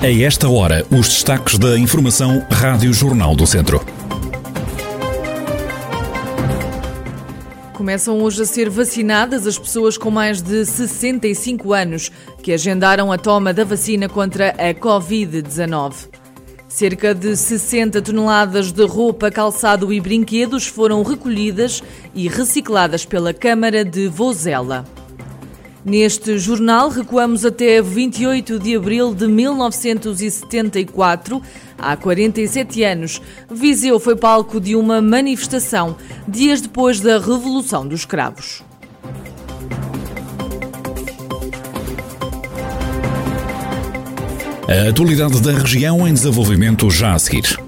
A esta hora, os destaques da Informação Rádio Jornal do Centro. Começam hoje a ser vacinadas as pessoas com mais de 65 anos que agendaram a toma da vacina contra a Covid-19. Cerca de 60 toneladas de roupa, calçado e brinquedos foram recolhidas e recicladas pela Câmara de Vozela. Neste jornal, recuamos até 28 de abril de 1974. Há 47 anos, Viseu foi palco de uma manifestação, dias depois da Revolução dos Cravos. A atualidade da região em desenvolvimento já a seguir.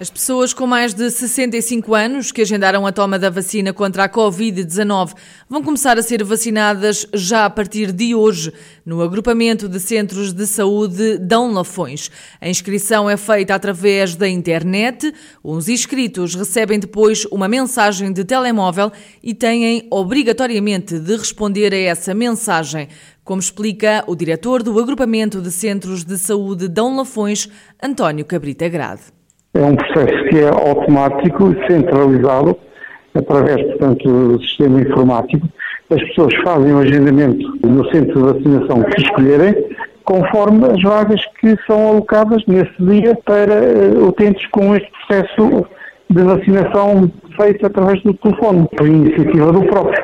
As pessoas com mais de 65 anos que agendaram a toma da vacina contra a Covid-19 vão começar a ser vacinadas já a partir de hoje no agrupamento de centros de saúde Dão Lafões. A inscrição é feita através da internet. Os inscritos recebem depois uma mensagem de telemóvel e têm obrigatoriamente de responder a essa mensagem como explica o diretor do agrupamento de centros de saúde Dão Lafões, António Cabrita Grade. É um processo que é automático, centralizado, através, portanto, do sistema informático. As pessoas fazem o agendamento no centro de vacinação que escolherem, conforme as vagas que são alocadas nesse dia para uh, utentes com este processo de vacinação feito através do telefone, por iniciativa do próprio.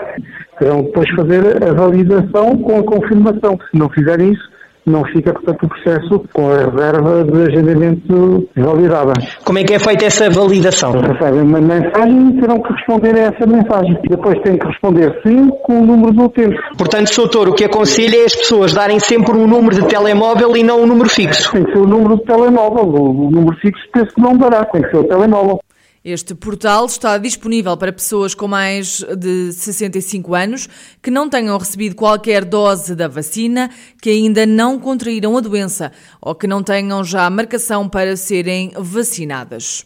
Terão depois fazer a validação com a confirmação. Se não fizerem isso, não fica, portanto, o processo com a reserva de agendamento validada. Como é que é feita essa validação? Recebem uma mensagem e terão que responder a essa mensagem. Depois têm que responder sim com o número do utente. Portanto, Soutor, o que aconselha é as pessoas darem sempre um número de telemóvel e não um número fixo? Tem que ser o número de telemóvel. O número fixo penso que não dará, tem que ser o telemóvel. Este portal está disponível para pessoas com mais de 65 anos que não tenham recebido qualquer dose da vacina, que ainda não contraíram a doença ou que não tenham já marcação para serem vacinadas.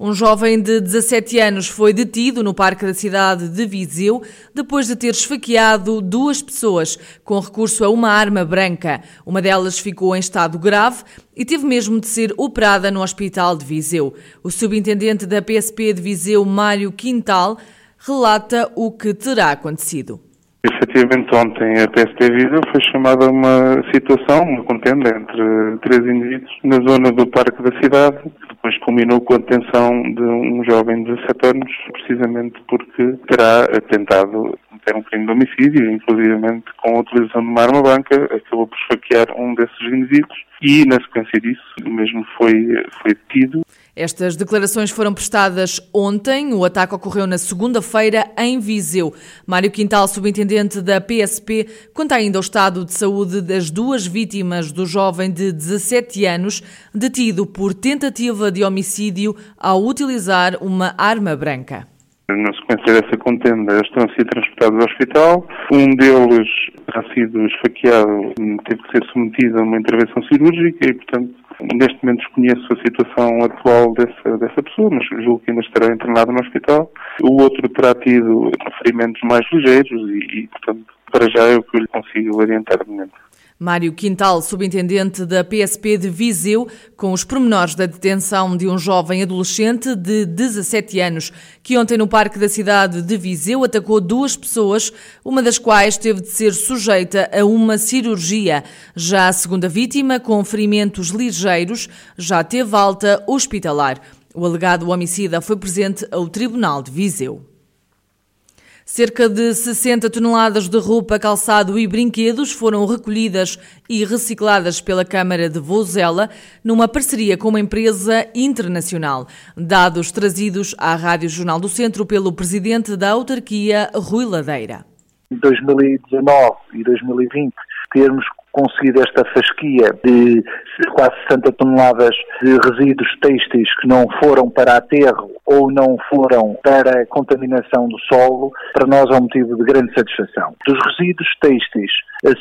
Um jovem de 17 anos foi detido no parque da cidade de Viseu depois de ter esfaqueado duas pessoas com recurso a uma arma branca. Uma delas ficou em estado grave e teve mesmo de ser operada no hospital de Viseu. O subintendente da PSP de Viseu, Mário Quintal, relata o que terá acontecido. Efetivamente, ontem a PSP Viseu foi chamada a uma situação, uma contenda entre três indivíduos na zona do Parque da Cidade, depois culminou com a detenção de um jovem de 17 anos, precisamente porque terá tentado cometer um crime de homicídio, inclusivamente com a utilização de uma arma branca, acabou por esfaquear um desses indivíduos e, na sequência disso, o mesmo foi, foi detido. Estas declarações foram prestadas ontem. O ataque ocorreu na segunda-feira em Viseu. Mário Quintal, subintendente da PSP, conta ainda o estado de saúde das duas vítimas do jovem de 17 anos, detido por tentativa de homicídio ao utilizar uma arma branca. Na sequência dessa contenda, estão a ser transportados ao hospital. Um deles terá sido esfaqueado, teve que ser submetido a uma intervenção cirúrgica e, portanto, neste momento desconheço a situação atual dessa, dessa pessoa, mas julgo que ainda estará internado no hospital. O outro terá tido ferimentos mais ligeiros e, e portanto, para já é o que eu lhe consigo orientar de momento. Mário Quintal, subintendente da PSP de Viseu, com os pormenores da detenção de um jovem adolescente de 17 anos, que ontem no Parque da cidade de Viseu atacou duas pessoas, uma das quais teve de ser sujeita a uma cirurgia. Já a segunda vítima, com ferimentos ligeiros, já teve alta hospitalar. O alegado homicida foi presente ao Tribunal de Viseu. Cerca de 60 toneladas de roupa, calçado e brinquedos foram recolhidas e recicladas pela Câmara de Vozela numa parceria com uma empresa internacional. Dados trazidos à Rádio Jornal do Centro pelo presidente da autarquia, Rui Ladeira. Em 2019 e 2020 termos conseguido esta fasquia de quase 60 toneladas de resíduos têxteis que não foram para aterro ou não foram para contaminação do solo, para nós é um motivo de grande satisfação. Dos resíduos têxteis,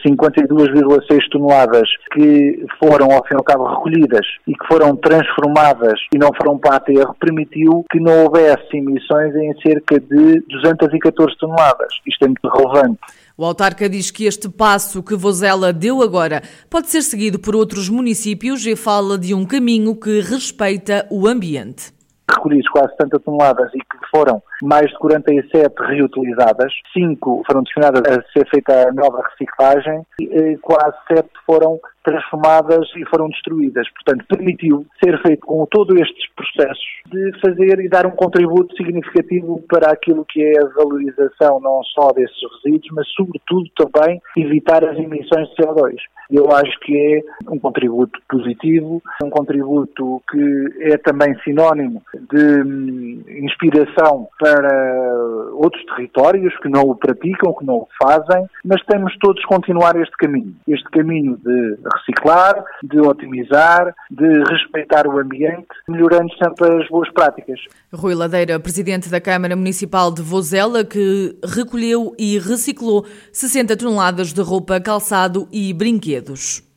52,6 toneladas que foram, ao fim e ao cabo, recolhidas e que foram transformadas e não foram para aterro, permitiu que não houvesse emissões em cerca de 214 toneladas. Isto é muito relevante. O autarca diz que este passo que Vozela deu agora pode ser seguido por outros municípios e fala de um caminho que respeita o ambiente recolhidos quase 70 toneladas e que foram mais de 47 reutilizadas, 5 foram destinadas a ser feita a nova reciclagem e eh, quase 7 foram transformadas e foram destruídas. Portanto, permitiu ser feito com todos estes processos de fazer e dar um contributo significativo para aquilo que é a valorização não só desses resíduos, mas sobretudo também evitar as emissões de CO2. Eu acho que é um contributo positivo, um contributo que é também sinónimo de hum, inspiração para outros territórios que não o praticam, que não o fazem, mas temos todos continuar este caminho. Este caminho de reciclar, de otimizar, de respeitar o ambiente, melhorando sempre as boas práticas. Rui Ladeira, presidente da Câmara Municipal de Vozela, que recolheu e reciclou 60 toneladas de roupa, calçado e brinquedos.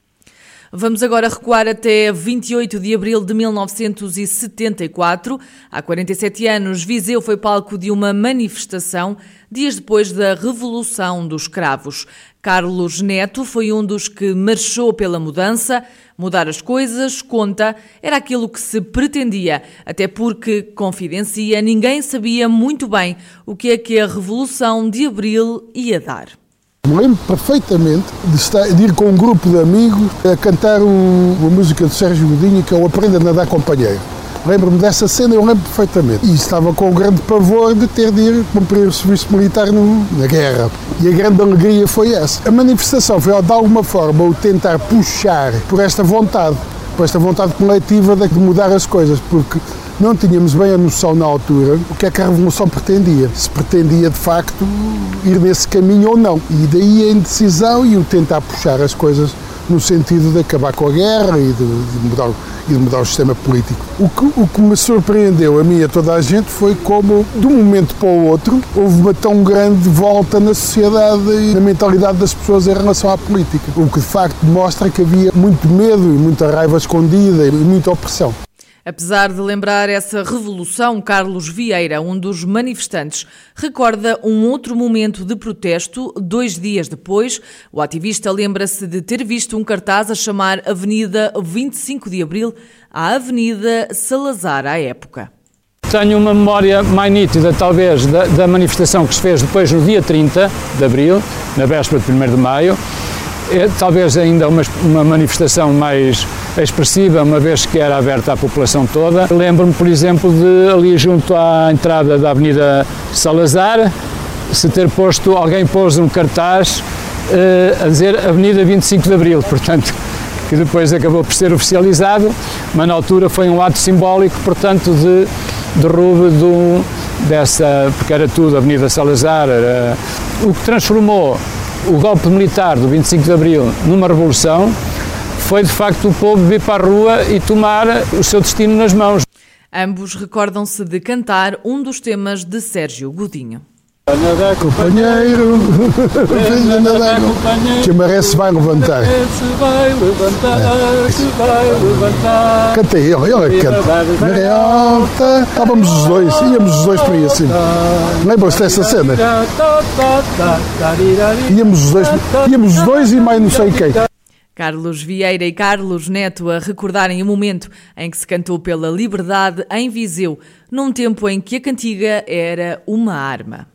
Vamos agora recuar até 28 de abril de 1974. Há 47 anos, Viseu foi palco de uma manifestação dias depois da Revolução dos Cravos. Carlos Neto foi um dos que marchou pela mudança. Mudar as coisas, conta, era aquilo que se pretendia, até porque, confidencia, ninguém sabia muito bem o que é que a Revolução de Abril ia dar. Me lembro perfeitamente de, estar, de, ir com um grupo de amigos a cantar um, uma música de Sérgio Godinho que é o Aprenda a Nadar Companheiro. Lembro-me dessa cena, eu lembro perfeitamente. E estava com o grande pavor de ter de ir cumprir o serviço militar no, na guerra. E a grande alegria foi essa. A manifestação foi, de alguma forma, o tentar puxar por esta vontade, por esta vontade coletiva de mudar as coisas, porque não tínhamos bem a noção na altura o que é que a Revolução pretendia. Se pretendia, de facto, ir nesse caminho ou não. E daí a indecisão e o tentar puxar as coisas no sentido de acabar com a guerra e de, de mudar, e de mudar o sistema político. O que, o que me surpreendeu a mim e a toda a gente foi como, de um momento para o outro, houve uma tão grande volta na sociedade e na mentalidade das pessoas em relação à política. O que de facto mostra que havia muito medo e muita raiva escondida e muita opressão. Apesar de lembrar essa revolução, Carlos Vieira, um dos manifestantes, recorda um outro momento de protesto. Dois dias depois, o ativista lembra-se de ter visto um cartaz a chamar Avenida 25 de Abril à Avenida Salazar à época. Tenho uma memória mais nítida, talvez, da, da manifestação que se fez depois no dia 30 de Abril, na véspera de 1 de Maio, é, talvez ainda uma, uma, manifestação mais expressiva, uma vez que era aberta à população toda. Lembro-me, por exemplo, de ali junto à entrada da Avenida Salazar, se ter posto, alguém pôs um cartaz uh, a dizer Avenida 25 de Abril, portanto, que depois acabou por ser oficializado, mas na altura foi um ato simbólico, portanto, de derrube do, dessa, porque era tudo Avenida Salazar, era, o que transformou o golpe militar do 25 de Abril numa revolução foi de facto o povo vir para a rua e tomar o seu destino nas mãos. Ambos recordam-se de cantar um dos temas de Sérgio Godinho. Companheiro, venha nadar, que a maré se vai levantar. Se vai levantar, que vai levantar. Canta ele, ele é canta. Maré alta. Estávamos os dois, íamos os dois para aí assim. Lembram-se dessa cena? Íamos os dois, íamos os dois e mais não sei quem. Carlos Vieira e Carlos Neto a recordarem o momento em que se cantou pela liberdade em Viseu, num tempo em que a cantiga era uma arma.